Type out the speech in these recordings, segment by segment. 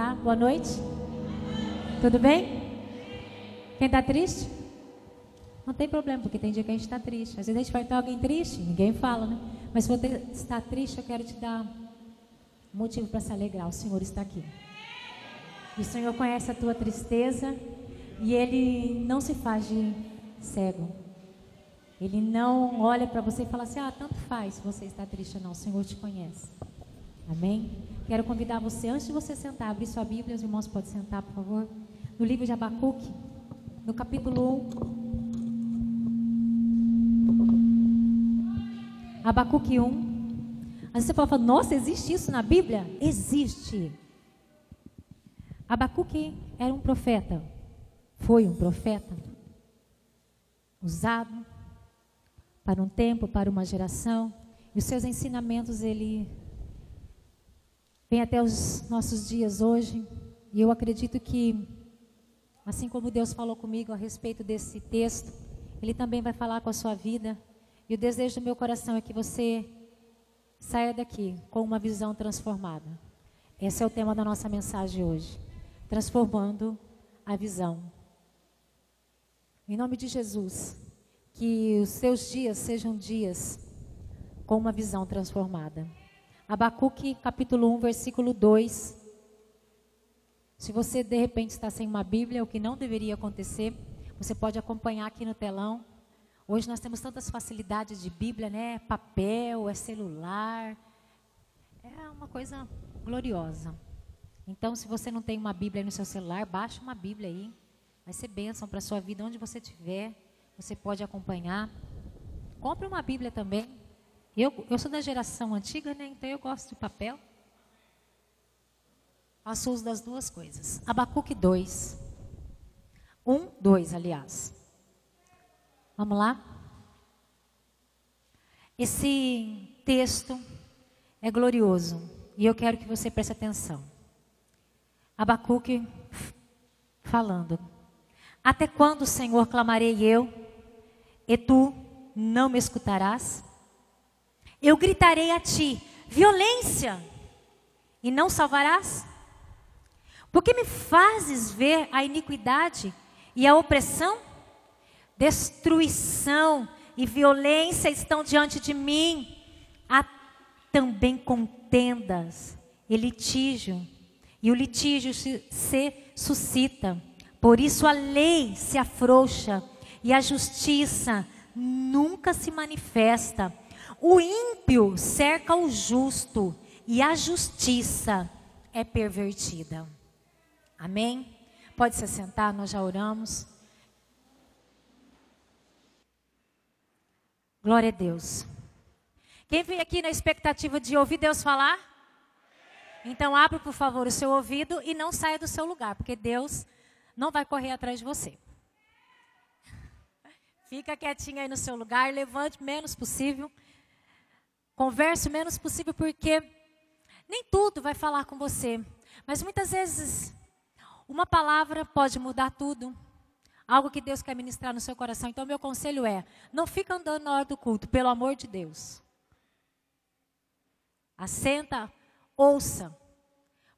tá? Boa noite. Tudo bem? Quem está triste? Não tem problema, porque tem dia que a gente está triste. Às vezes a gente vai ter alguém triste, ninguém fala, né? Mas se você está triste, eu quero te dar motivo para se alegrar. O Senhor está aqui. E o Senhor conhece a tua tristeza e Ele não se faz de cego. Ele não olha para você e fala assim: ah, tanto faz se você está triste ou não. O Senhor te conhece. Amém? Quero convidar você, antes de você sentar, abrir sua Bíblia. Os irmãos podem sentar, por favor. No livro de Abacuque, no capítulo 1. Abacuque 1. Às vezes você falar, nossa, existe isso na Bíblia? Existe. Abacuque era um profeta. Foi um profeta. Usado para um tempo, para uma geração. E os seus ensinamentos, ele vem até os nossos dias hoje. E eu acredito que, assim como Deus falou comigo a respeito desse texto, Ele também vai falar com a sua vida. E o desejo do meu coração é que você saia daqui com uma visão transformada. Esse é o tema da nossa mensagem hoje. Transformando a visão. Em nome de Jesus, que os seus dias sejam dias com uma visão transformada. Abacuque, capítulo 1, versículo 2. Se você de repente está sem uma Bíblia, o que não deveria acontecer, você pode acompanhar aqui no telão. Hoje nós temos tantas facilidades de Bíblia, né? Papel, é celular. É uma coisa gloriosa. Então, se você não tem uma Bíblia no seu celular, baixe uma Bíblia aí. Vai ser bênção para a sua vida, onde você estiver. Você pode acompanhar. Compre uma Bíblia também. Eu, eu sou da geração antiga, né? Então eu gosto de papel. Faço uso das duas coisas. Abacuque 2. 1, 2, aliás. Vamos lá? Esse texto é glorioso e eu quero que você preste atenção. Abacuque falando: Até quando, Senhor, clamarei eu, e tu não me escutarás? Eu gritarei a ti: violência, e não salvarás? Porque me fazes ver a iniquidade e a opressão? Destruição e violência estão diante de mim. Há também contendas e litígio, e o litígio se, se suscita. Por isso a lei se afrouxa e a justiça nunca se manifesta. O ímpio cerca o justo e a justiça é pervertida. Amém? Pode se sentar, nós já oramos. Glória a Deus. Quem vem aqui na expectativa de ouvir Deus falar? Então abre, por favor, o seu ouvido e não saia do seu lugar, porque Deus não vai correr atrás de você. Fica quietinho aí no seu lugar, levante o menos possível. Converse o menos possível, porque nem tudo vai falar com você. Mas muitas vezes, uma palavra pode mudar tudo. Algo que Deus quer ministrar no seu coração. Então, meu conselho é: não fica andando na hora do culto, pelo amor de Deus. Assenta, ouça.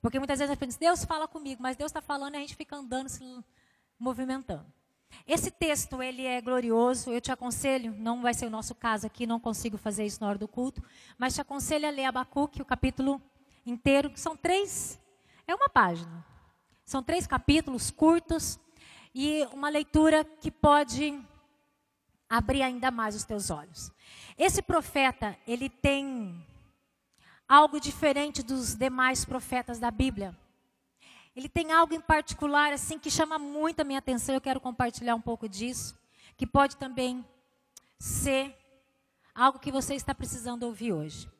Porque muitas vezes a gente pensa, Deus fala comigo, mas Deus está falando e a gente fica andando, se movimentando. Esse texto, ele é glorioso, eu te aconselho, não vai ser o nosso caso aqui, não consigo fazer isso na hora do culto, mas te aconselho a ler Abacuque, o capítulo inteiro, que são três, é uma página. São três capítulos curtos e uma leitura que pode abrir ainda mais os teus olhos. Esse profeta, ele tem algo diferente dos demais profetas da Bíblia. Ele tem algo em particular assim que chama muito a minha atenção, eu quero compartilhar um pouco disso, que pode também ser algo que você está precisando ouvir hoje.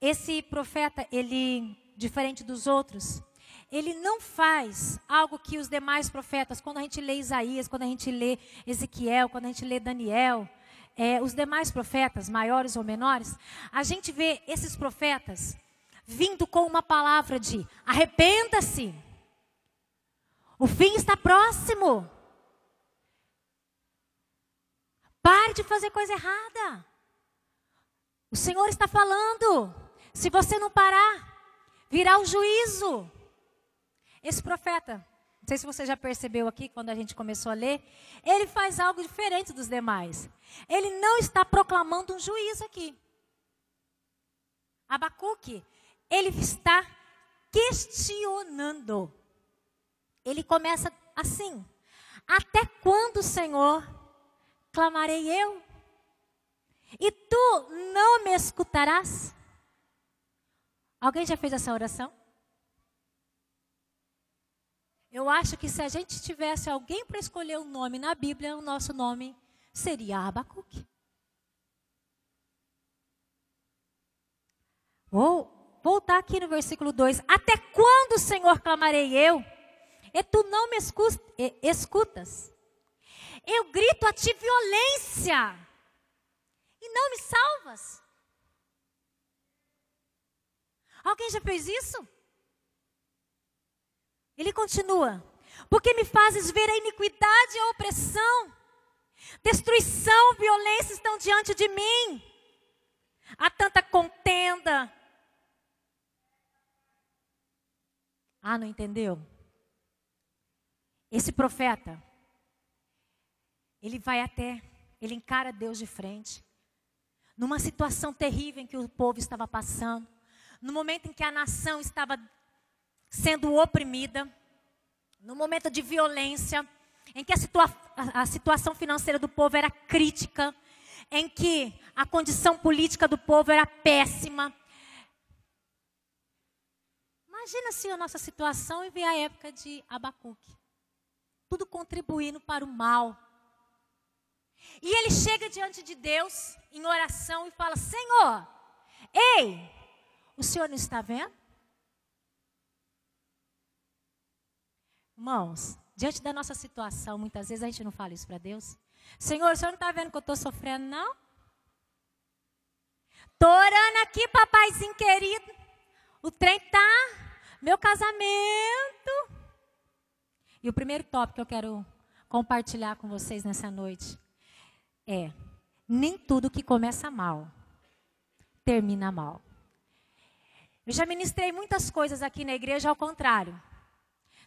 Esse profeta, ele diferente dos outros, ele não faz algo que os demais profetas, quando a gente lê Isaías, quando a gente lê Ezequiel, quando a gente lê Daniel, é, os demais profetas, maiores ou menores, a gente vê esses profetas vindo com uma palavra de arrependa-se, o fim está próximo. Pare de fazer coisa errada. O Senhor está falando. Se você não parar, virá o juízo. esse profeta, não sei se você já percebeu aqui quando a gente começou a ler, ele faz algo diferente dos demais. Ele não está proclamando um juízo aqui. Abacuque, ele está questionando. Ele começa assim: Até quando, Senhor, clamarei eu? E tu não me escutarás? Alguém já fez essa oração? Eu acho que se a gente tivesse alguém para escolher um nome na Bíblia, o nosso nome seria Abacuque. Vou voltar aqui no versículo 2. Até quando, Senhor, clamarei eu? E tu não me escutas. Eu grito a ti violência e não me salvas. Alguém já fez isso? Ele continua: Porque me fazes ver a iniquidade e a opressão, destruição, violência estão diante de mim. Há tanta contenda. Ah, não entendeu? Esse profeta, ele vai até, ele encara Deus de frente, numa situação terrível em que o povo estava passando, no momento em que a nação estava sendo oprimida, no momento de violência, em que a, situa a situação financeira do povo era crítica, em que a condição política do povo era péssima. Imagina se a nossa situação e ver a época de Abacuque. Tudo contribuindo para o mal. E ele chega diante de Deus em oração e fala: Senhor, ei, o senhor não está vendo? Irmãos, diante da nossa situação, muitas vezes a gente não fala isso para Deus. Senhor, o senhor não está vendo que eu estou sofrendo, não? Estou orando aqui, papaizinho querido. O trem tá, meu casamento. E o primeiro tópico que eu quero compartilhar com vocês nessa noite é: nem tudo que começa mal termina mal. Eu já ministrei muitas coisas aqui na igreja ao contrário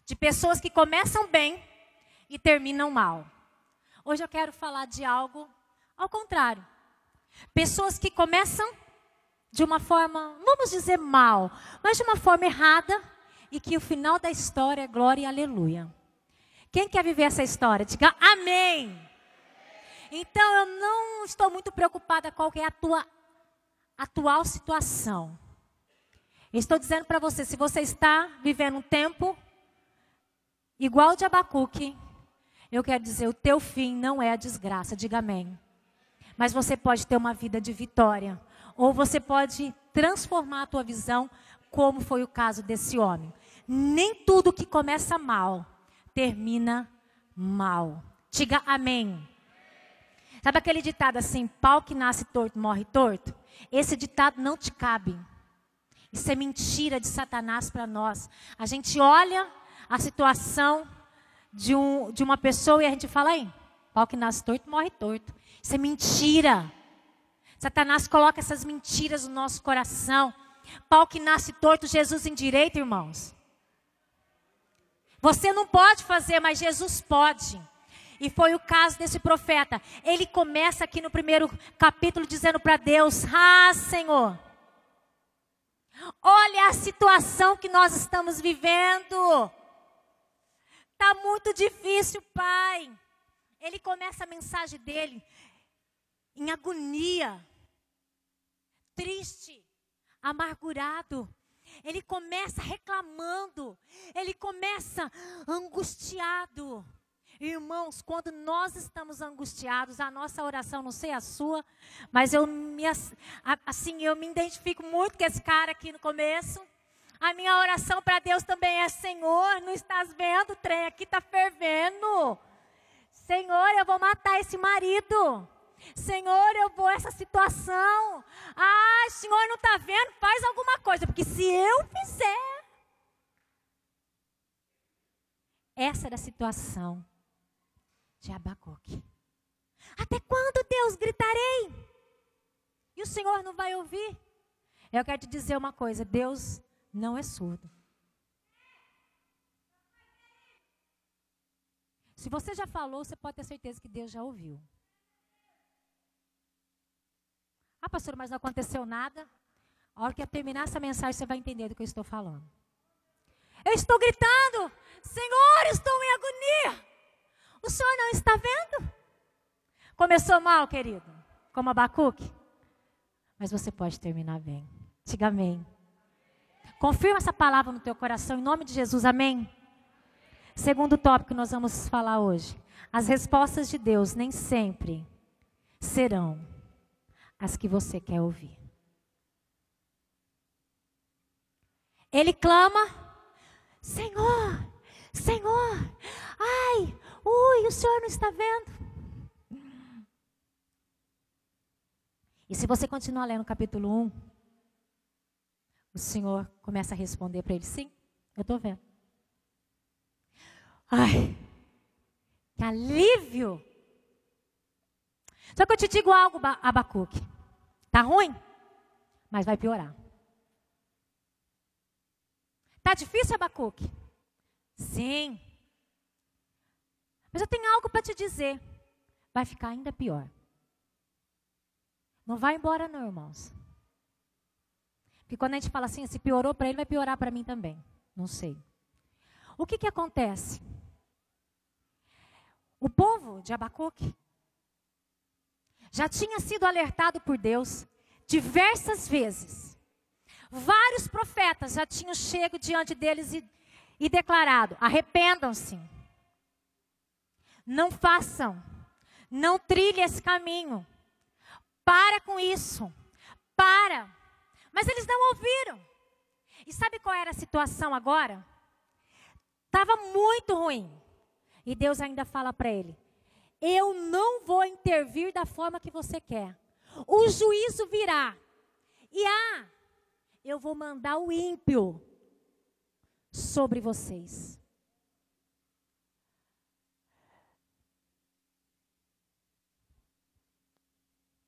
de pessoas que começam bem e terminam mal. Hoje eu quero falar de algo ao contrário. Pessoas que começam de uma forma, vamos dizer mal, mas de uma forma errada e que o final da história é glória e aleluia. Quem quer viver essa história? Diga amém. Então eu não estou muito preocupada com é a tua atual situação. estou dizendo para você, se você está vivendo um tempo igual de Abacuque, eu quero dizer, o teu fim não é a desgraça, diga amém. Mas você pode ter uma vida de vitória, ou você pode transformar a tua visão, como foi o caso desse homem. Nem tudo que começa mal termina mal. Diga amém. Sabe aquele ditado assim, pau que nasce torto morre torto? Esse ditado não te cabe. Isso é mentira de Satanás para nós. A gente olha a situação de, um, de uma pessoa e a gente fala aí, pau que nasce torto, morre torto. Isso é mentira. Satanás coloca essas mentiras no nosso coração. Pau que nasce torto, Jesus em direito, irmãos. Você não pode fazer, mas Jesus pode. E foi o caso desse profeta. Ele começa aqui no primeiro capítulo dizendo para Deus: Ah, Senhor, olha a situação que nós estamos vivendo. Está muito difícil, pai. Ele começa a mensagem dele em agonia, triste, amargurado. Ele começa reclamando, ele começa angustiado. Irmãos, quando nós estamos angustiados, a nossa oração, não sei a sua, mas eu me assim, eu me identifico muito com esse cara aqui no começo. A minha oração para Deus também é: Senhor, não estás vendo? O trem aqui está fervendo. Senhor, eu vou matar esse marido. Senhor, eu vou essa situação. Ah, Senhor, não está vendo? Faz alguma coisa, porque se eu fizer. Essa era a situação de Abacuque. Até quando, Deus, gritarei? E o Senhor não vai ouvir? Eu quero te dizer uma coisa: Deus não é surdo. Se você já falou, você pode ter certeza que Deus já ouviu. Ah, pastor, mas não aconteceu nada. A hora que eu terminar essa mensagem, você vai entender do que eu estou falando. Eu estou gritando, Senhor, estou em agonia. O Senhor não está vendo? Começou mal, querido, como Abacuque. Mas você pode terminar bem. Diga amém. Confirma essa palavra no teu coração, em nome de Jesus, amém? Segundo tópico que nós vamos falar hoje. As respostas de Deus nem sempre serão as que você quer ouvir. Ele clama, Senhor, Senhor, ai, ui, o Senhor não está vendo. E se você continuar lendo o capítulo 1, o Senhor começa a responder para ele: Sim, eu estou vendo. Ai, que alívio! Só que eu te digo algo, Abacuque. Tá ruim? Mas vai piorar. Tá difícil, Abacuque? Sim. Mas eu tenho algo para te dizer. Vai ficar ainda pior. Não vai embora, não, irmãos. Porque quando a gente fala assim, se piorou para ele, vai piorar para mim também. Não sei. O que, que acontece? O povo de Abacuque já tinha sido alertado por Deus diversas vezes. Vários profetas já tinham chegado diante deles e, e declarado: arrependam-se, não façam, não trilhem esse caminho, para com isso. Para. Mas eles não ouviram. E sabe qual era a situação agora? Estava muito ruim. E Deus ainda fala para ele: Eu não vou intervir da forma que você quer. O juízo virá. E ah, eu vou mandar o ímpio sobre vocês.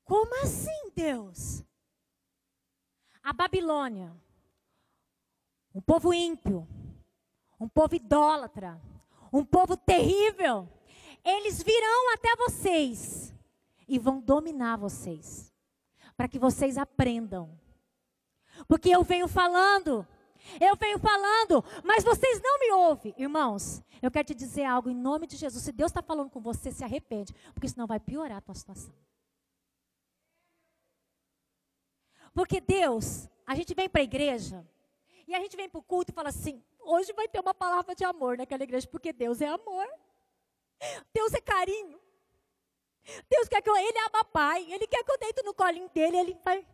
Como assim, Deus? A Babilônia, um povo ímpio, um povo idólatra, um povo terrível, eles virão até vocês e vão dominar vocês, para que vocês aprendam. Porque eu venho falando, eu venho falando, mas vocês não me ouvem. Irmãos, eu quero te dizer algo em nome de Jesus. Se Deus está falando com você, se arrepende, porque senão vai piorar a tua situação. Porque Deus, a gente vem para a igreja e a gente vem para o culto e fala assim: hoje vai ter uma palavra de amor naquela igreja, porque Deus é amor. Deus é carinho. Deus quer que eu, Ele ama pai. Ele quer que eu deito no colinho dele. Ele vai.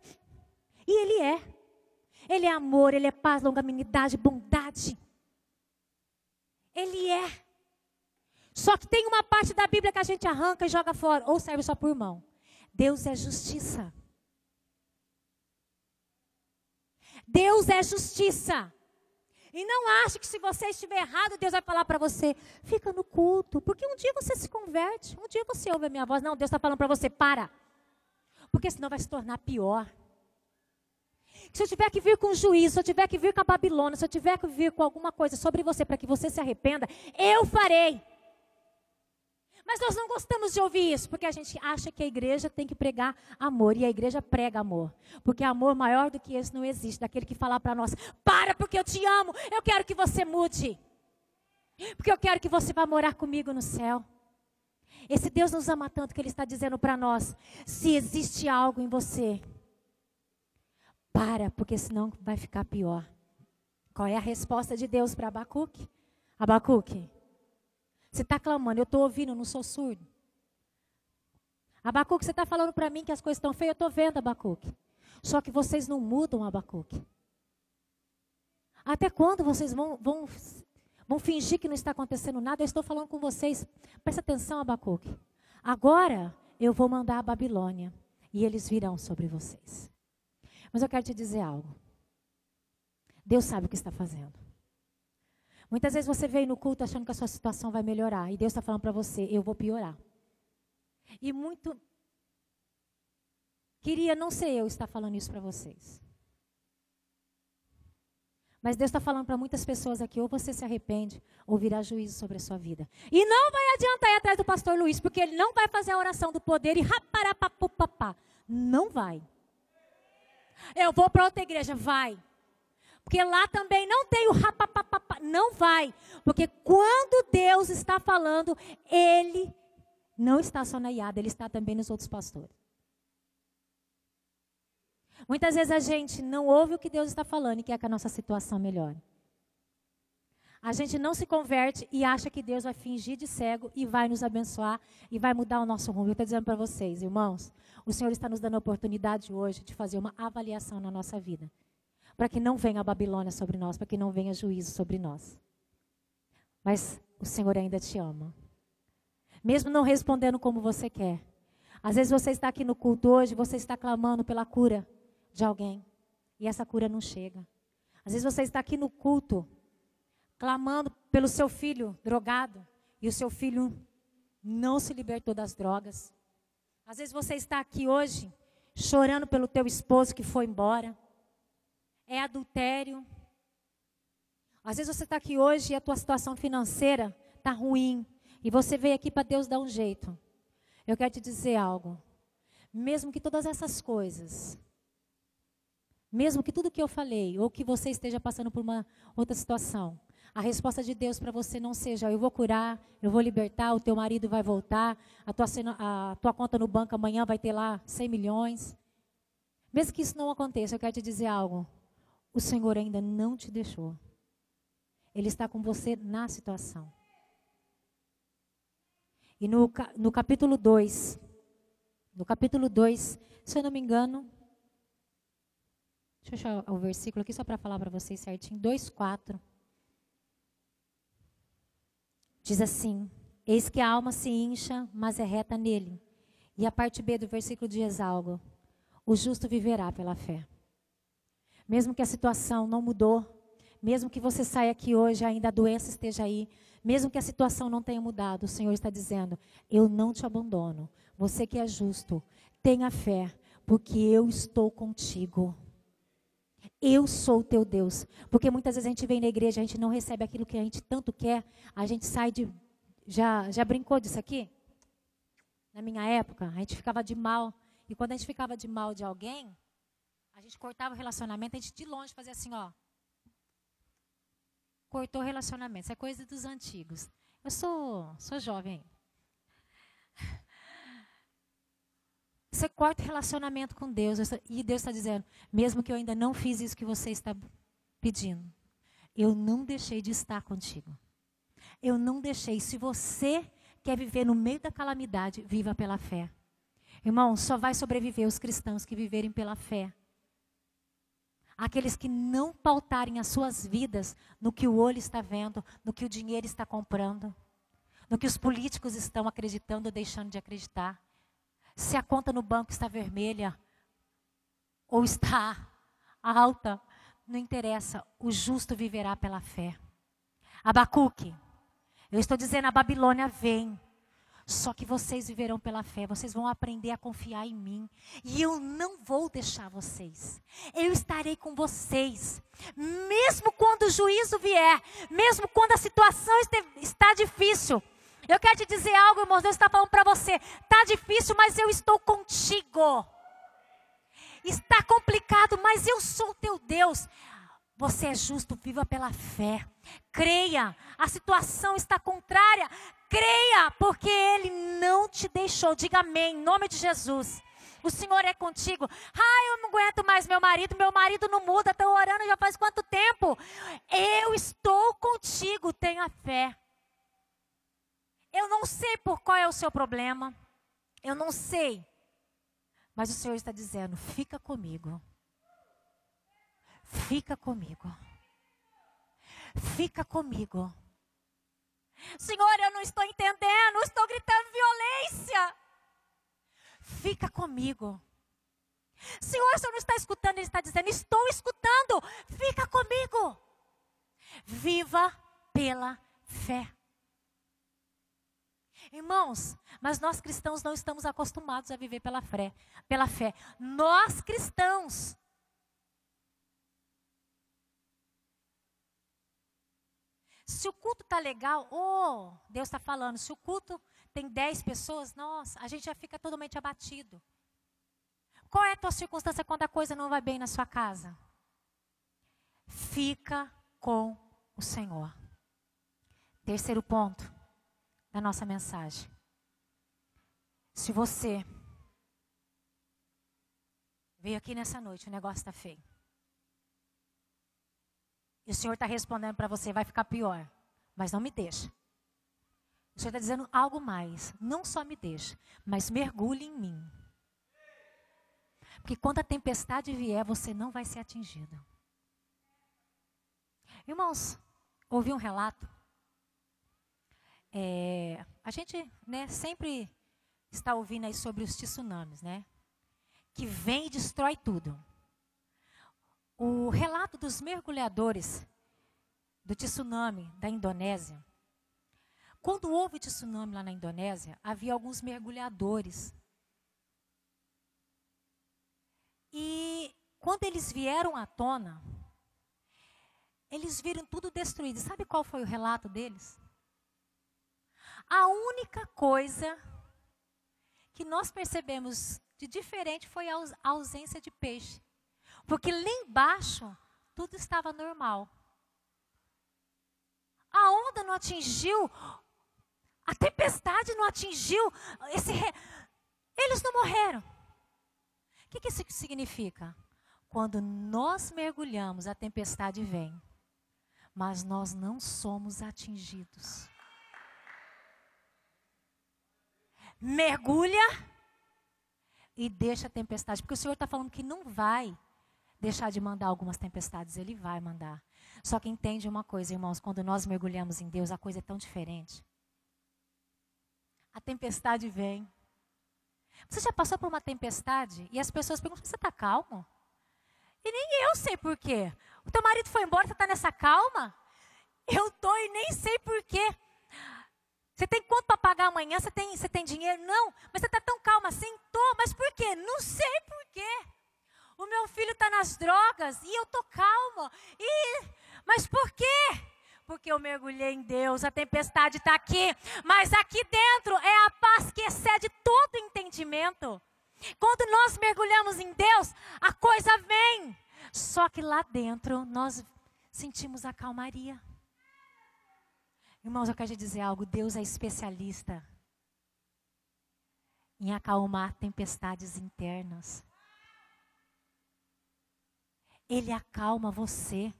E Ele é. Ele é amor, Ele é paz, longanimidade, bondade. Ele é. Só que tem uma parte da Bíblia que a gente arranca e joga fora, ou serve só por mão. Deus é justiça. Deus é justiça. E não ache que se você estiver errado, Deus vai falar para você, fica no culto, porque um dia você se converte, um dia você ouve a minha voz. Não, Deus está falando para você, para. Porque senão vai se tornar pior. Se eu tiver que vir com juízo, se eu tiver que vir com a Babilônia, se eu tiver que vir com alguma coisa sobre você para que você se arrependa, eu farei. Mas nós não gostamos de ouvir isso, porque a gente acha que a igreja tem que pregar amor, e a igreja prega amor. Porque amor maior do que esse não existe, daquele que falar para nós: para, porque eu te amo, eu quero que você mude. Porque eu quero que você vá morar comigo no céu. Esse Deus nos ama tanto que Ele está dizendo para nós: se existe algo em você, para, porque senão vai ficar pior. Qual é a resposta de Deus para Abacuque? Abacuque, você está clamando, eu estou ouvindo, eu não sou surdo. Abacuque, você está falando para mim que as coisas estão feias, eu estou vendo, Abacuque. Só que vocês não mudam, Abacuque. Até quando vocês vão, vão, vão fingir que não está acontecendo nada? Eu estou falando com vocês. Presta atenção, Abacuque. Agora eu vou mandar a Babilônia e eles virão sobre vocês. Mas eu quero te dizer algo. Deus sabe o que está fazendo. Muitas vezes você veio no culto achando que a sua situação vai melhorar. E Deus está falando para você, eu vou piorar. E muito. Queria não ser eu estar falando isso para vocês. Mas Deus está falando para muitas pessoas aqui, ou você se arrepende, ou virá juízo sobre a sua vida. E não vai adiantar ir atrás do pastor Luiz, porque ele não vai fazer a oração do poder e raparapapupapá. Não vai. Eu vou para outra igreja, vai. Porque lá também não tem o rapapapapá. Não vai. Porque quando Deus está falando, Ele não está só na Iada, Ele está também nos outros pastores. Muitas vezes a gente não ouve o que Deus está falando e quer que a nossa situação melhore. A gente não se converte e acha que Deus vai fingir de cego e vai nos abençoar e vai mudar o nosso rumo. Eu estou dizendo para vocês, irmãos, o Senhor está nos dando a oportunidade hoje de fazer uma avaliação na nossa vida. Para que não venha a Babilônia sobre nós, para que não venha juízo sobre nós. Mas o Senhor ainda te ama. Mesmo não respondendo como você quer. Às vezes você está aqui no culto hoje, você está clamando pela cura de alguém e essa cura não chega. Às vezes você está aqui no culto clamando pelo seu filho drogado e o seu filho não se libertou das drogas. Às vezes você está aqui hoje chorando pelo teu esposo que foi embora. É adultério. Às vezes você está aqui hoje e a tua situação financeira está ruim e você veio aqui para Deus dar um jeito. Eu quero te dizer algo. Mesmo que todas essas coisas mesmo que tudo que eu falei, ou que você esteja passando por uma outra situação, a resposta de Deus para você não seja: eu vou curar, eu vou libertar, o teu marido vai voltar, a tua, a tua conta no banco amanhã vai ter lá 100 milhões. Mesmo que isso não aconteça, eu quero te dizer algo. O Senhor ainda não te deixou. Ele está com você na situação. E no, no capítulo 2, no capítulo 2, se eu não me engano, Deixa eu achar o versículo aqui só para falar para vocês certinho. 2,4. Diz assim: Eis que a alma se incha, mas é reta nele. E a parte B do versículo diz algo: O justo viverá pela fé. Mesmo que a situação não mudou, mesmo que você saia aqui hoje ainda a doença esteja aí, mesmo que a situação não tenha mudado, o Senhor está dizendo: Eu não te abandono. Você que é justo, tenha fé, porque eu estou contigo. Eu sou o teu Deus. Porque muitas vezes a gente vem na igreja, a gente não recebe aquilo que a gente tanto quer, a gente sai de. Já, já brincou disso aqui? Na minha época, a gente ficava de mal. E quando a gente ficava de mal de alguém, a gente cortava o relacionamento, a gente de longe fazia assim, ó. Cortou o relacionamento. Isso é coisa dos antigos. Eu sou, sou jovem Você corta o relacionamento com Deus. E Deus está dizendo: mesmo que eu ainda não fiz isso que você está pedindo, eu não deixei de estar contigo. Eu não deixei. Se você quer viver no meio da calamidade, viva pela fé. Irmão, só vai sobreviver os cristãos que viverem pela fé. Aqueles que não pautarem as suas vidas no que o olho está vendo, no que o dinheiro está comprando, no que os políticos estão acreditando ou deixando de acreditar se a conta no banco está vermelha ou está alta, não interessa, o justo viverá pela fé. Abacuque, eu estou dizendo, a Babilônia vem. Só que vocês viverão pela fé, vocês vão aprender a confiar em mim. E eu não vou deixar vocês. Eu estarei com vocês. Mesmo quando o juízo vier, mesmo quando a situação está difícil, eu quero te dizer algo, irmão. Deus está falando para você. Está difícil, mas eu estou contigo. Está complicado, mas eu sou teu Deus. Você é justo, viva pela fé. Creia. A situação está contrária. Creia, porque Ele não te deixou. Diga amém, em nome de Jesus. O Senhor é contigo. Ah, eu não aguento mais meu marido. Meu marido não muda. Estou orando já faz quanto tempo? Eu estou contigo. Tenha fé. Eu não sei por qual é o seu problema. Eu não sei. Mas o Senhor está dizendo: fica comigo. Fica comigo. Fica comigo. Senhor, eu não estou entendendo, estou gritando violência. Fica comigo. Senhor, o Senhor não está escutando, Ele está dizendo: Estou escutando, fica comigo. Viva pela fé. Irmãos, mas nós cristãos não estamos acostumados a viver pela fé. Pela fé. Nós cristãos Se o culto tá legal, oh, Deus está falando. Se o culto tem 10 pessoas, nossa, a gente já fica totalmente abatido. Qual é a tua circunstância quando a coisa não vai bem na sua casa? Fica com o Senhor. Terceiro ponto da nossa mensagem. Se você veio aqui nessa noite, o negócio está feio. E o Senhor está respondendo para você, vai ficar pior. Mas não me deixa. O Senhor está dizendo algo mais. Não só me deixa, mas mergulhe em mim. Porque quando a tempestade vier, você não vai ser atingido. Irmãos, ouvi um relato. É, a gente né, sempre está ouvindo aí sobre os tsunamis, né? Que vem e destrói tudo. O relato dos mergulhadores do tsunami da Indonésia. Quando houve o tsunami lá na Indonésia, havia alguns mergulhadores E quando eles vieram à tona, eles viram tudo destruído. Sabe qual foi o relato deles? A única coisa que nós percebemos de diferente foi a ausência de peixe. Porque lá embaixo tudo estava normal. A onda não atingiu, a tempestade não atingiu, esse re... eles não morreram. O que, que isso significa? Quando nós mergulhamos, a tempestade vem, mas nós não somos atingidos. Mergulha e deixa a tempestade, porque o Senhor está falando que não vai deixar de mandar algumas tempestades, Ele vai mandar. Só que entende uma coisa, irmãos, quando nós mergulhamos em Deus, a coisa é tão diferente. A tempestade vem, você já passou por uma tempestade e as pessoas perguntam: você está calmo? E nem eu sei por quê. O teu marido foi embora, você está nessa calma? Eu estou e nem sei por quê. Você tem quanto para pagar amanhã? Você tem, você tem dinheiro? Não. Mas você está tão calma assim? Tô. Mas por quê? Não sei por quê. O meu filho está nas drogas e eu tô calma. E, mas por quê? porque eu mergulhei em Deus, a tempestade está aqui, mas aqui dentro é a paz que excede todo entendimento. Quando nós mergulhamos em Deus, a coisa vem, só que lá dentro nós sentimos a calmaria. Irmãos, eu quero te dizer algo: Deus é especialista em acalmar tempestades internas. Ele acalma você.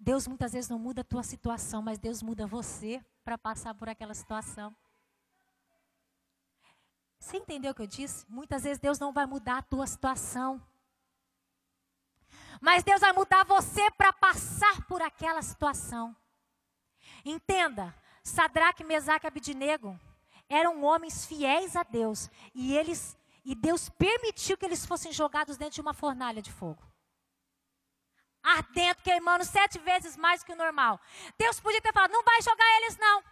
Deus muitas vezes não muda a tua situação, mas Deus muda você para passar por aquela situação. Você entendeu o que eu disse? Muitas vezes Deus não vai mudar a tua situação. Mas Deus vai mudar você para passar por aquela situação. Entenda, Sadraque, Mesaque e Abidinego eram homens fiéis a Deus e eles e Deus permitiu que eles fossem jogados dentro de uma fornalha de fogo ardendo, queimando sete vezes mais que o normal. Deus podia ter falado: não vai jogar eles, não.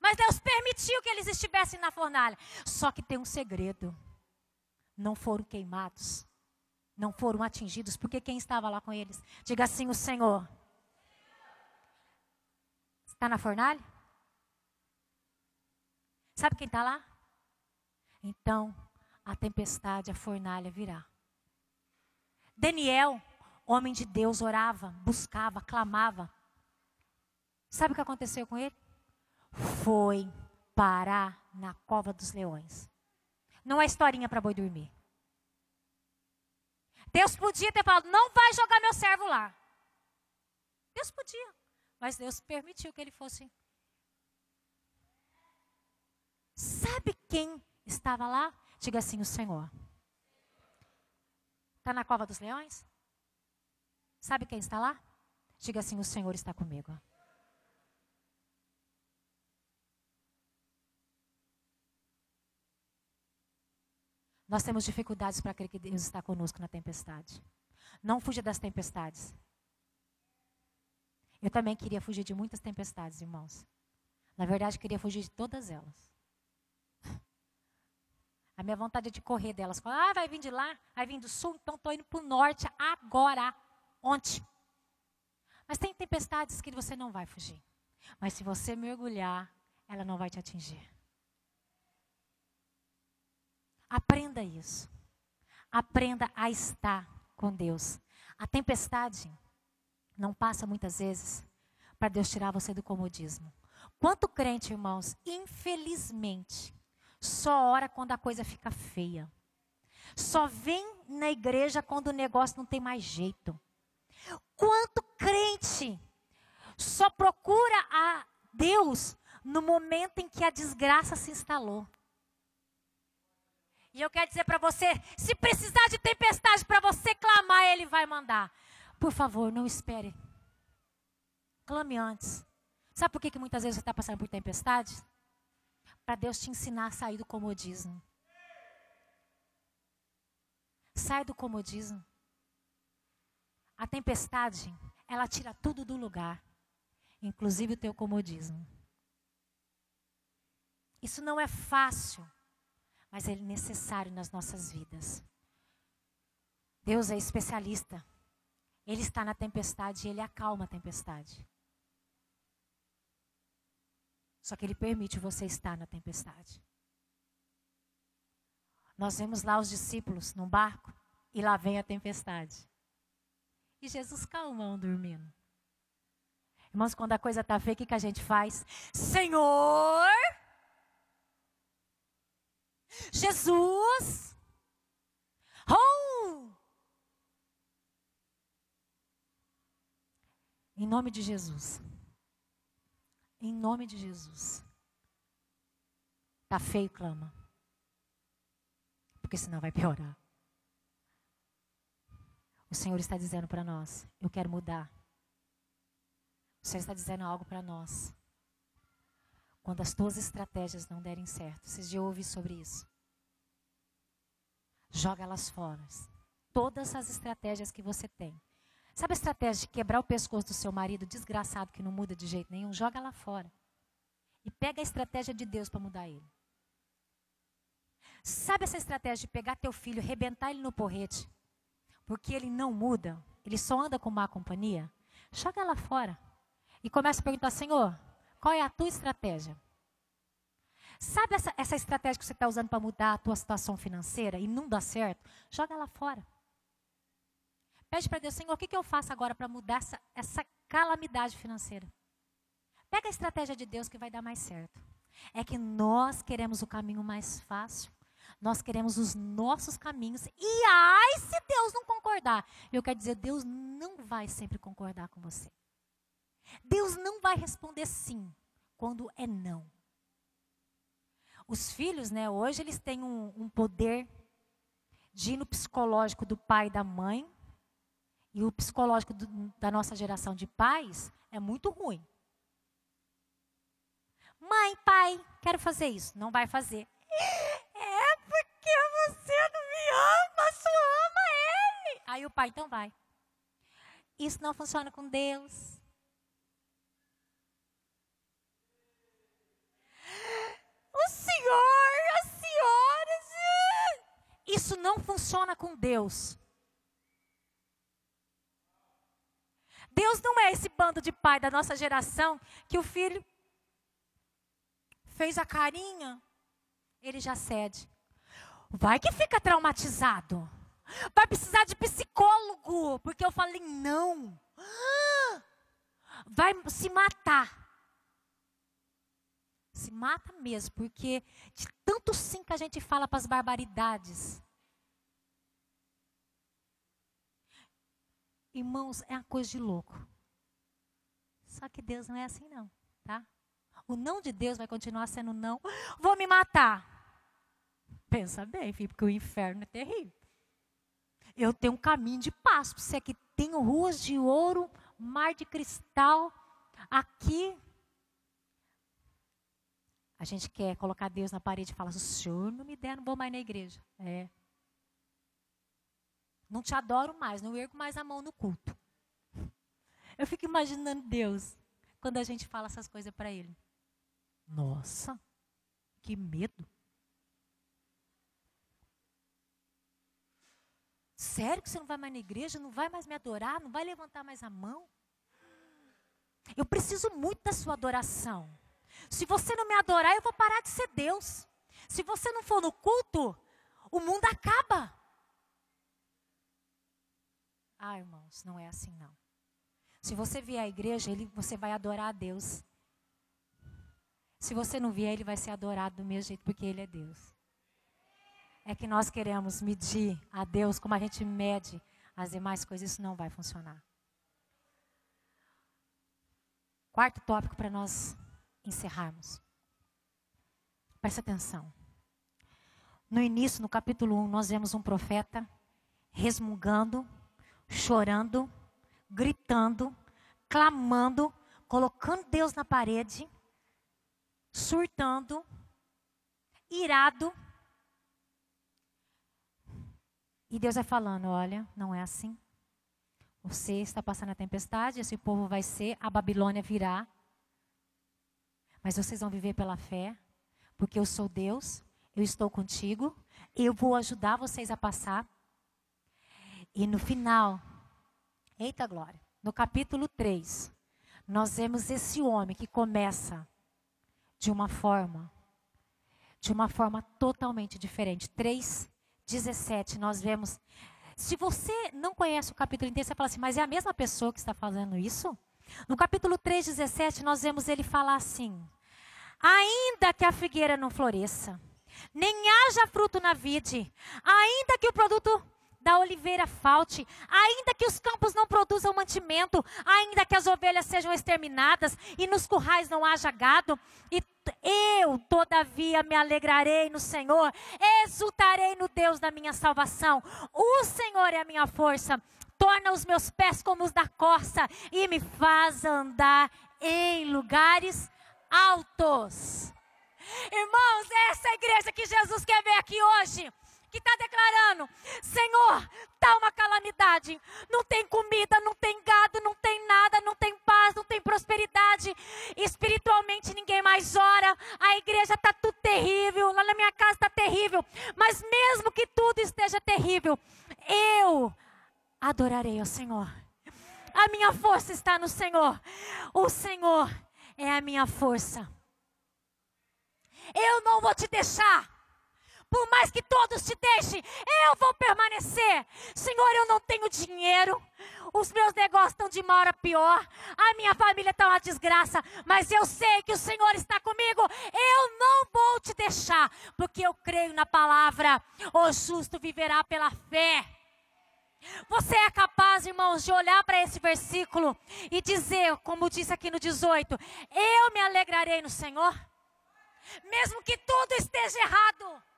Mas Deus permitiu que eles estivessem na fornalha. Só que tem um segredo: não foram queimados, não foram atingidos, porque quem estava lá com eles? Diga assim: o Senhor. Está na fornalha? Sabe quem está lá? Então, a tempestade, a fornalha virá. Daniel homem de Deus, orava, buscava, clamava. Sabe o que aconteceu com ele? Foi parar na cova dos leões. Não é historinha para boi dormir. Deus podia ter falado: não vai jogar meu servo lá. Deus podia, mas Deus permitiu que ele fosse. Sabe quem estava lá? Diga assim: o Senhor. Está na cova dos leões? Sabe quem está lá? Diga assim: O Senhor está comigo. Nós temos dificuldades para crer que Deus está conosco na tempestade. Não fuja das tempestades. Eu também queria fugir de muitas tempestades, irmãos. Na verdade, queria fugir de todas elas. A minha vontade é de correr delas. Ah, vai vir de lá, vai vir do sul, então estou indo para o norte agora ontem. Mas tem tempestades que você não vai fugir. Mas se você mergulhar, ela não vai te atingir. Aprenda isso. Aprenda a estar com Deus. A tempestade não passa muitas vezes para Deus tirar você do comodismo. Quanto crente, irmãos, infelizmente, só ora quando a coisa fica feia. Só vem na igreja quando o negócio não tem mais jeito. Quanto crente só procura a Deus no momento em que a desgraça se instalou. E eu quero dizer para você: se precisar de tempestade para você clamar, Ele vai mandar. Por favor, não espere. Clame antes. Sabe por que, que muitas vezes você está passando por tempestade? Para Deus te ensinar a sair do comodismo. Sai do comodismo. A tempestade, ela tira tudo do lugar, inclusive o teu comodismo. Isso não é fácil, mas é necessário nas nossas vidas. Deus é especialista. Ele está na tempestade e ele acalma a tempestade. Só que ele permite você estar na tempestade. Nós vemos lá os discípulos num barco e lá vem a tempestade. E Jesus calmão dormindo. Irmãos, quando a coisa está feia, o que, que a gente faz? Senhor! Jesus! Oh! Em nome de Jesus. Em nome de Jesus. Tá feio, clama. Porque senão vai piorar. O Senhor está dizendo para nós: eu quero mudar. O Senhor está dizendo algo para nós. Quando as tuas estratégias não derem certo, vocês já ouviram sobre isso? Joga elas fora. Todas as estratégias que você tem. Sabe a estratégia de quebrar o pescoço do seu marido desgraçado que não muda de jeito nenhum? Joga lá fora. E pega a estratégia de Deus para mudar ele. Sabe essa estratégia de pegar teu filho, rebentar ele no porrete, porque ele não muda, ele só anda com má companhia? Joga lá fora. E começa a perguntar, Senhor, qual é a tua estratégia? Sabe essa, essa estratégia que você está usando para mudar a tua situação financeira e não dá certo? Joga lá fora. Pede para Deus, Senhor, o que, que eu faço agora para mudar essa, essa calamidade financeira? Pega a estratégia de Deus que vai dar mais certo. É que nós queremos o caminho mais fácil. Nós queremos os nossos caminhos. E ai, se Deus não concordar. Eu quero dizer, Deus não vai sempre concordar com você. Deus não vai responder sim quando é não. Os filhos, né, hoje eles têm um, um poder de ir no psicológico do pai e da mãe. E o psicológico do, da nossa geração de pais é muito ruim. Mãe, pai, quero fazer isso. Não vai fazer. É porque você não me ama, só ama ele. Aí o pai, então vai. Isso não funciona com Deus. O senhor, a senhora. Isso não funciona com Deus. Deus não é esse bando de pai da nossa geração que o filho fez a carinha, ele já cede. Vai que fica traumatizado. Vai precisar de psicólogo, porque eu falei não. Vai se matar. Se mata mesmo, porque de tanto sim que a gente fala para as barbaridades. Irmãos, é uma coisa de louco. Só que Deus não é assim não, tá? O não de Deus vai continuar sendo não. Vou me matar. Pensa bem, filho, porque o inferno é terrível. Eu tenho um caminho de paz. Você que tem ruas de ouro, mar de cristal. Aqui, a gente quer colocar Deus na parede e falar: se o senhor não me der, não vou mais na igreja. É. Não te adoro mais, não ergo mais a mão no culto. Eu fico imaginando Deus quando a gente fala essas coisas para Ele. Nossa, que medo. Sério que você não vai mais na igreja? Não vai mais me adorar? Não vai levantar mais a mão? Eu preciso muito da sua adoração. Se você não me adorar, eu vou parar de ser Deus. Se você não for no culto, o mundo acaba. Ah, irmãos, não é assim não. Se você vier à igreja, ele, você vai adorar a Deus. Se você não vier, ele vai ser adorado do mesmo jeito, porque ele é Deus. É que nós queremos medir a Deus como a gente mede as demais coisas, isso não vai funcionar. Quarto tópico para nós encerrarmos. Presta atenção. No início, no capítulo 1, nós vemos um profeta resmungando, chorando, gritando, clamando, colocando Deus na parede, surtando, irado. E Deus vai falando: olha, não é assim. Você está passando a tempestade, esse povo vai ser, a Babilônia virá. Mas vocês vão viver pela fé, porque eu sou Deus, eu estou contigo, eu vou ajudar vocês a passar. E no final, eita glória, no capítulo 3, nós vemos esse homem que começa de uma forma, de uma forma totalmente diferente. 3, 17, nós vemos. Se você não conhece o capítulo inteiro, você fala assim, mas é a mesma pessoa que está fazendo isso? No capítulo 3, 17, nós vemos ele falar assim: Ainda que a figueira não floresça, nem haja fruto na vide, ainda que o produto da oliveira falte, ainda que os campos não produzam mantimento, ainda que as ovelhas sejam exterminadas e nos currais não haja gado, e eu, todavia, me alegrarei no Senhor, exultarei no Deus da minha salvação. O Senhor é a minha força, torna os meus pés como os da corça e me faz andar em lugares altos. Irmãos, essa é a igreja que Jesus quer ver aqui hoje que está declarando: Senhor, está uma calamidade. Não tem comida, não tem gado, não tem nada, não tem paz, não tem prosperidade. Espiritualmente ninguém mais ora. A igreja está tudo terrível. Lá na minha casa está terrível. Mas mesmo que tudo esteja terrível, eu adorarei ao Senhor. A minha força está no Senhor. O Senhor é a minha força. Eu não vou te deixar. Por mais que todos te deixem, eu vou permanecer. Senhor, eu não tenho dinheiro. Os meus negócios estão de uma hora pior. A minha família está uma desgraça. Mas eu sei que o Senhor está comigo. Eu não vou te deixar. Porque eu creio na palavra. O justo viverá pela fé. Você é capaz, irmãos, de olhar para esse versículo e dizer, como disse aqui no 18: Eu me alegrarei no Senhor, mesmo que tudo esteja errado.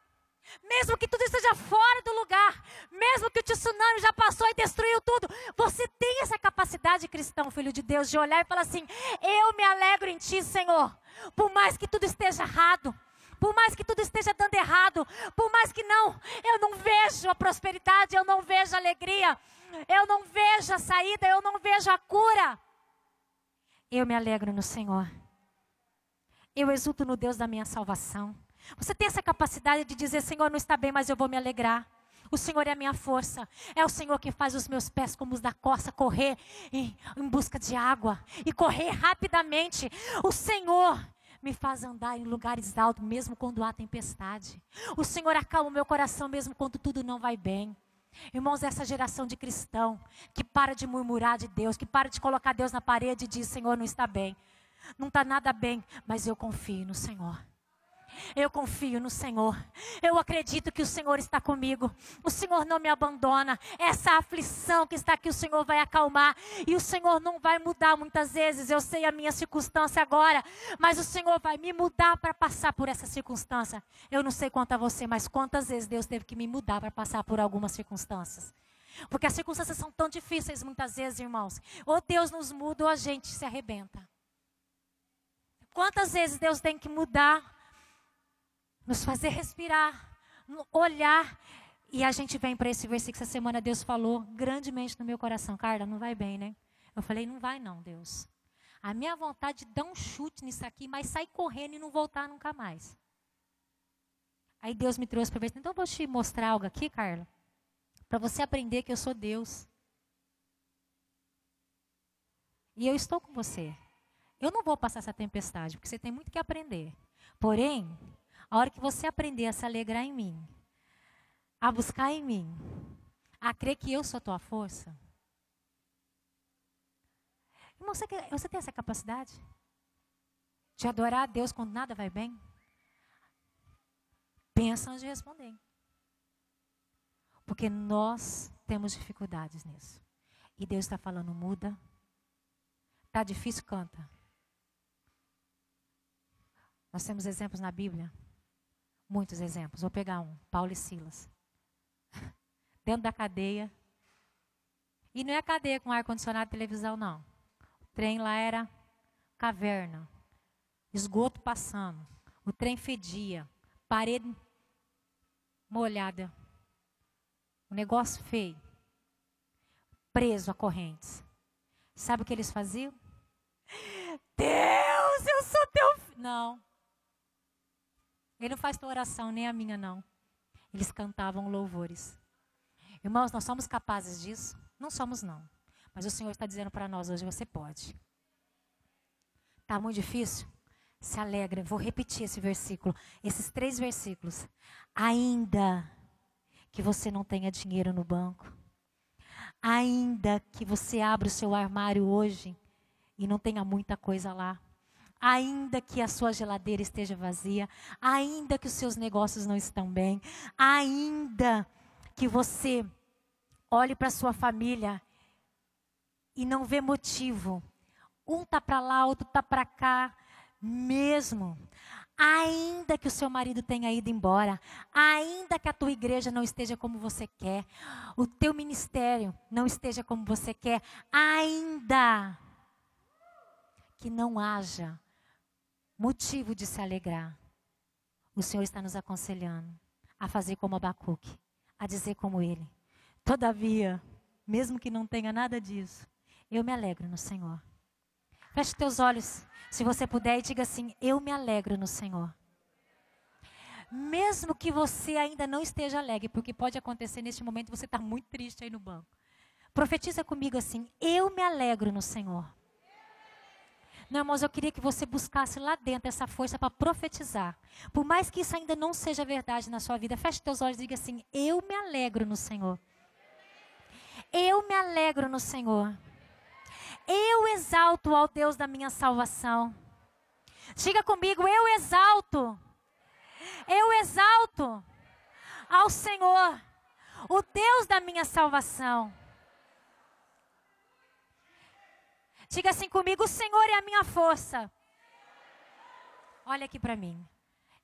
Mesmo que tudo esteja fora do lugar, mesmo que o tsunami já passou e destruiu tudo, você tem essa capacidade, cristão, filho de Deus, de olhar e falar assim: Eu me alegro em Ti, Senhor, por mais que tudo esteja errado, por mais que tudo esteja dando errado, por mais que não, eu não vejo a prosperidade, eu não vejo a alegria, eu não vejo a saída, eu não vejo a cura. Eu me alegro no Senhor. Eu exulto no Deus da minha salvação. Você tem essa capacidade de dizer: Senhor, não está bem, mas eu vou me alegrar. O Senhor é a minha força. É o Senhor que faz os meus pés como os da costa correr em, em busca de água e correr rapidamente. O Senhor me faz andar em lugares altos, mesmo quando há tempestade. O Senhor acalma o meu coração, mesmo quando tudo não vai bem. Irmãos, essa geração de cristão que para de murmurar de Deus, que para de colocar Deus na parede e diz: Senhor, não está bem. Não está nada bem, mas eu confio no Senhor. Eu confio no Senhor. Eu acredito que o Senhor está comigo. O Senhor não me abandona. Essa aflição que está aqui, o Senhor vai acalmar. E o Senhor não vai mudar muitas vezes. Eu sei a minha circunstância agora. Mas o Senhor vai me mudar para passar por essa circunstância. Eu não sei quanto a você, mas quantas vezes Deus teve que me mudar para passar por algumas circunstâncias. Porque as circunstâncias são tão difíceis muitas vezes, irmãos. Ou Deus nos muda ou a gente se arrebenta. Quantas vezes Deus tem que mudar nos fazer respirar, olhar. E a gente vem para esse versículo que essa semana Deus falou grandemente no meu coração. Carla, não vai bem, né? Eu falei, não vai não, Deus. A minha vontade de dar um chute nisso aqui, mas sair correndo e não voltar nunca mais. Aí Deus me trouxe para ver. Então eu vou te mostrar algo aqui, Carla, para você aprender que eu sou Deus. E eu estou com você. Eu não vou passar essa tempestade, porque você tem muito que aprender. Porém, a hora que você aprender a se alegrar em mim, a buscar em mim, a crer que eu sou a tua força. Irmão, você, você tem essa capacidade? De adorar a Deus quando nada vai bem? Pensa antes de responder. Porque nós temos dificuldades nisso. E Deus está falando, muda. Está difícil, canta. Nós temos exemplos na Bíblia. Muitos exemplos. Vou pegar um. Paulo e Silas. Dentro da cadeia. E não é cadeia com ar-condicionado e televisão, não. O trem lá era caverna. Esgoto passando. O trem fedia. Parede molhada. Um negócio feio. Preso a correntes. Sabe o que eles faziam? Deus, eu sou teu filho. Não. Ele não faz tua oração, nem a minha, não. Eles cantavam louvores. Irmãos, nós somos capazes disso? Não somos, não. Mas o Senhor está dizendo para nós hoje: você pode. Está muito difícil? Se alegra. Vou repetir esse versículo, esses três versículos. Ainda que você não tenha dinheiro no banco, ainda que você abra o seu armário hoje e não tenha muita coisa lá, ainda que a sua geladeira esteja vazia, ainda que os seus negócios não estão bem, ainda que você olhe para sua família e não vê motivo. Um tá para lá, outro tá para cá, mesmo. Ainda que o seu marido tenha ido embora, ainda que a tua igreja não esteja como você quer, o teu ministério não esteja como você quer, ainda que não haja motivo de se alegrar. O Senhor está nos aconselhando a fazer como Abacuque, a dizer como ele. Todavia, mesmo que não tenha nada disso, eu me alegro no Senhor. Feche teus olhos, se você puder, e diga assim: Eu me alegro no Senhor. Mesmo que você ainda não esteja alegre, porque pode acontecer neste momento você está muito triste aí no banco. Profetiza comigo assim: Eu me alegro no Senhor. Não, irmãos, eu queria que você buscasse lá dentro essa força para profetizar. Por mais que isso ainda não seja verdade na sua vida, feche teus olhos e diga assim: Eu me alegro no Senhor. Eu me alegro no Senhor. Eu exalto ao Deus da minha salvação. Diga comigo: Eu exalto. Eu exalto ao Senhor, o Deus da minha salvação. Diga assim comigo: o Senhor é a minha força. Olha aqui para mim.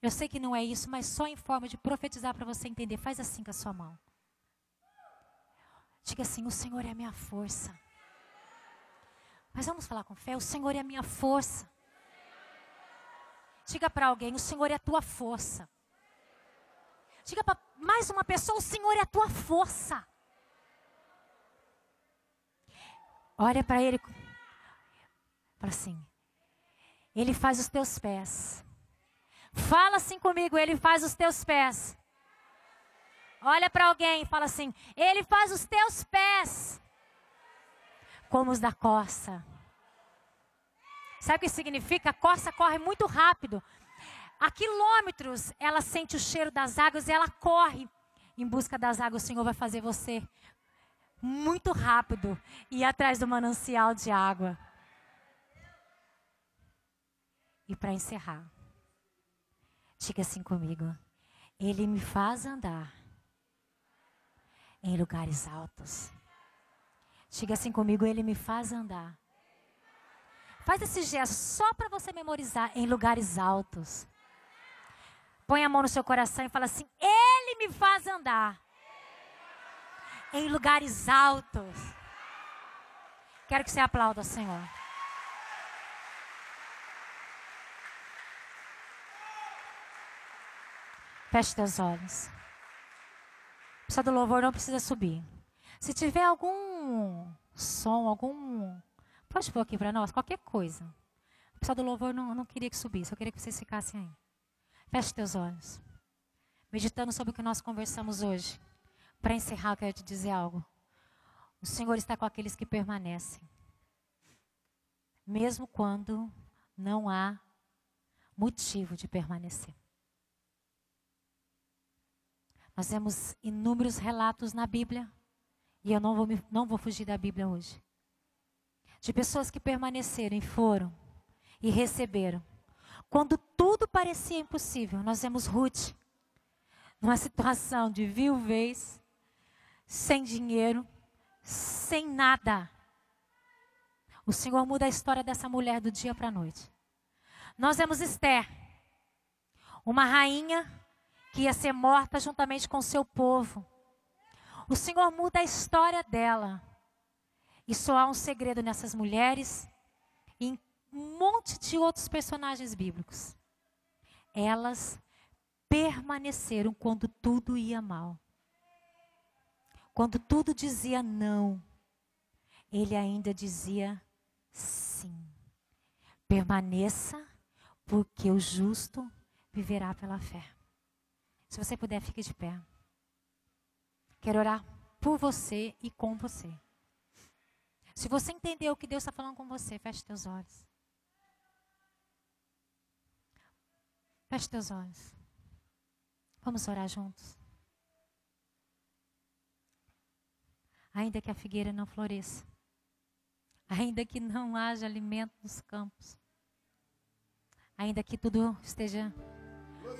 Eu sei que não é isso, mas só em forma de profetizar para você entender. Faz assim com a sua mão. Diga assim: o Senhor é a minha força. Mas vamos falar com fé: o Senhor é a minha força. Diga para alguém: o Senhor é a tua força. Diga para mais uma pessoa: o Senhor é a tua força. Olha para ele Fala assim. Ele faz os teus pés. Fala assim comigo, ele faz os teus pés. Olha para alguém e fala assim: Ele faz os teus pés como os da coça. Sabe o que significa? A coça corre muito rápido. A quilômetros ela sente o cheiro das águas e ela corre em busca das águas. O Senhor vai fazer você muito rápido ir atrás do manancial de água. E para encerrar, diga assim comigo: Ele me faz andar em lugares altos. Diga assim comigo: Ele me faz andar. Faz esse gesto só para você memorizar em lugares altos. Põe a mão no seu coração e fala assim: Ele me faz andar em lugares altos. Quero que você aplauda, Senhor. Feche teus olhos. Precisa do louvor, não precisa subir. Se tiver algum som, algum. Pode pôr aqui para nós, qualquer coisa. Precisa do louvor, não, não queria que subisse, eu queria que vocês ficassem aí. Feche teus olhos. Meditando sobre o que nós conversamos hoje. Para encerrar, eu quero te dizer algo. O Senhor está com aqueles que permanecem. Mesmo quando não há motivo de permanecer. Nós temos inúmeros relatos na Bíblia, e eu não vou, me, não vou fugir da Bíblia hoje, de pessoas que permaneceram e foram e receberam. Quando tudo parecia impossível, nós vemos Ruth numa situação de viuvez, sem dinheiro, sem nada. O Senhor muda a história dessa mulher do dia para a noite. Nós vemos Esther, uma rainha que ia ser morta juntamente com seu povo. O Senhor muda a história dela. E só há um segredo nessas mulheres e em um monte de outros personagens bíblicos. Elas permaneceram quando tudo ia mal. Quando tudo dizia não, ele ainda dizia sim. Permaneça, porque o justo viverá pela fé. Se você puder, fique de pé. Quero orar por você e com você. Se você entendeu o que Deus está falando com você, feche teus olhos. Feche teus olhos. Vamos orar juntos. Ainda que a figueira não floresça, ainda que não haja alimento nos campos, ainda que tudo esteja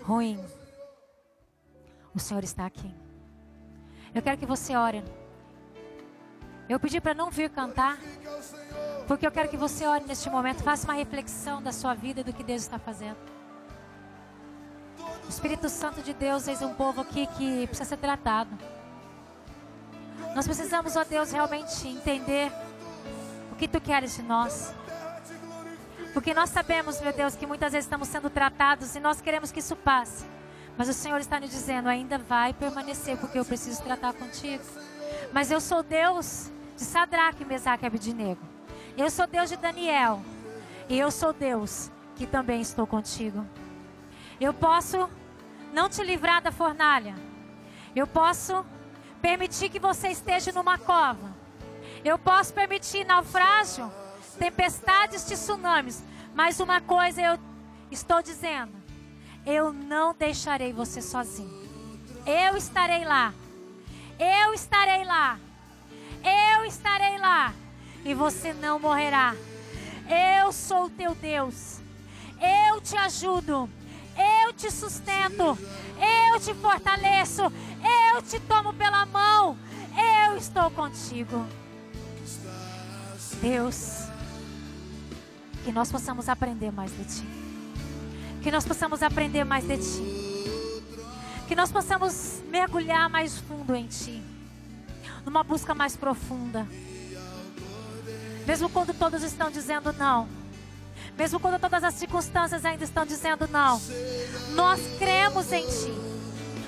ruim, o Senhor está aqui. Eu quero que você ore. Eu pedi para não vir cantar, porque eu quero que você ore neste momento, faça uma reflexão da sua vida e do que Deus está fazendo. O Espírito Santo de Deus fez um povo aqui que precisa ser tratado. Nós precisamos, ó Deus, realmente entender o que tu queres de nós. Porque nós sabemos, meu Deus, que muitas vezes estamos sendo tratados e nós queremos que isso passe. Mas o Senhor está nos dizendo, ainda vai permanecer, porque eu preciso tratar contigo. Mas eu sou Deus de Sadraque, Mesaque e Abednego. Eu sou Deus de Daniel. E eu sou Deus que também estou contigo. Eu posso não te livrar da fornalha. Eu posso permitir que você esteja numa cova. Eu posso permitir naufrágio, tempestades, tsunamis. Mas uma coisa eu estou dizendo: eu não deixarei você sozinho. Eu estarei lá. Eu estarei lá. Eu estarei lá. E você não morrerá. Eu sou o teu Deus. Eu te ajudo. Eu te sustento. Eu te fortaleço. Eu te tomo pela mão. Eu estou contigo. Deus, que nós possamos aprender mais de ti. Que nós possamos aprender mais de ti. Que nós possamos mergulhar mais fundo em ti. Numa busca mais profunda. Mesmo quando todos estão dizendo não. Mesmo quando todas as circunstâncias ainda estão dizendo não. Nós cremos em ti.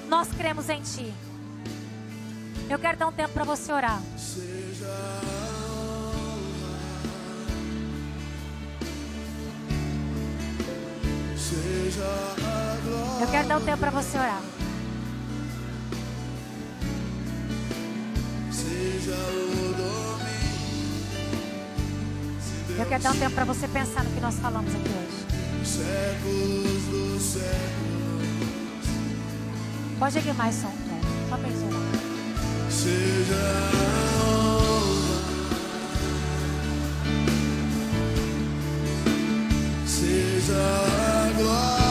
Nós cremos em ti. Eu quero dar um tempo para você orar. Eu quero dar um tempo para você orar. Eu quero dar um tempo para você pensar no que nós falamos aqui hoje. Pode erguer mais som, só para eles orar. Seja seja a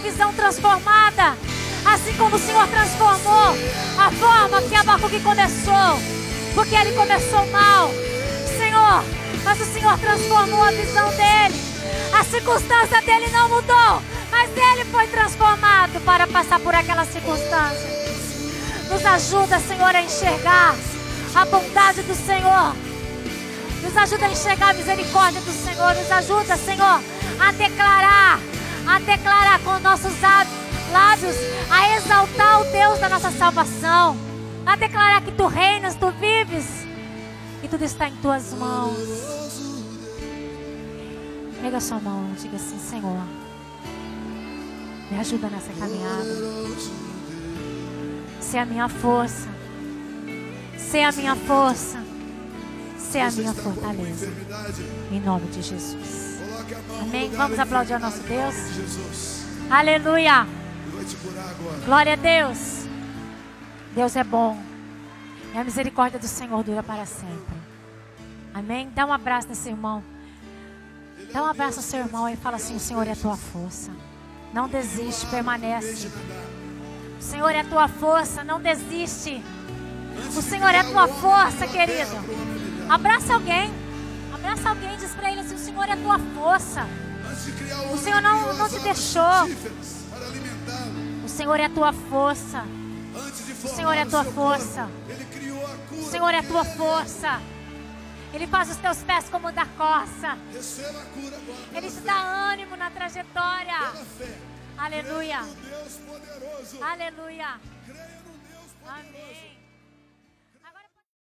visão transformada. Assim como o Senhor transformou a forma que Abacuque começou. Porque ele começou mal. Senhor, mas o Senhor transformou a visão dele. A circunstância dele não mudou. Mas ele foi transformado para passar por aquela circunstância. Nos ajuda, Senhor, a enxergar a bondade do Senhor. Nos ajuda a enxergar a misericórdia do Senhor. Nos ajuda, Senhor, a declarar, a declarar com nossos lábios, a exaltar o Deus da nossa salvação. A declarar que tu reinas, tu vives e tudo está em tuas mãos. Pega a sua mão, diga assim, Senhor, me ajuda nessa caminhada. Ser a minha força. Ser a minha força. Ser a minha fortaleza. Em nome de Jesus. Amém. Vamos aplaudir ao nosso Deus. Aleluia. Glória a Deus. Deus é bom. E a misericórdia do Senhor dura para sempre. Amém? Dá um abraço nesse irmão. Dá um abraço ao seu irmão e fala assim: O Senhor é a tua força. Não desiste, permanece. O Senhor é a tua força, não desiste. O Senhor é a tua força, querido. Abraça alguém. Abraça alguém e diz para ele assim: O Senhor é a tua força. O Senhor não, não te deixou. O Senhor é a tua força. De O Senhor é a tua força. O Senhor é a tua força. Ele faz os teus pés como da coça. Ele te dá ânimo na trajetória. Aleluia. Aleluia. Amém.